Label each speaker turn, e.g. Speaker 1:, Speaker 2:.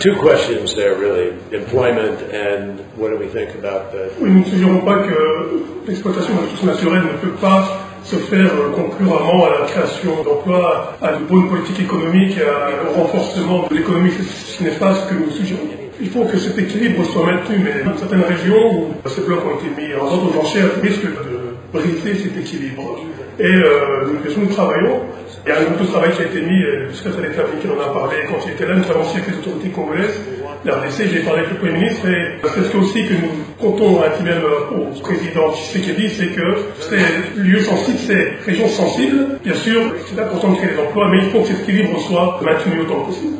Speaker 1: Two questions there, really employment and what do we think about the.
Speaker 2: Oui, nous pas que l'exploitation des ressources naturelles ne peut pas se faire concurremment à la création d'emplois, à une bonne politique économique, à, au renforcement de l'économie. Ce n'est pas ce que nous suggérons. Il faut que cet équilibre soit maintenu, mais dans certaines régions où ces blocs ont été mis en vente aux enchères risquent de briser cet équilibre. Et euh, nous travaillons. Il y a groupe de travail qui a été mis, le secrétaire d'État qui en a parlé quand il était là, nous avons aussi avec les autorités congolaises, la RDC, j'ai parlé avec le Premier ministre, et c'est ce aussi que nous comptons un petit même au président Tshisekedi, c'est que ces lieux sensibles, ces régions sensibles, bien sûr, c'est important de créer des emplois, mais il faut que cet équilibre soit maintenu autant que possible.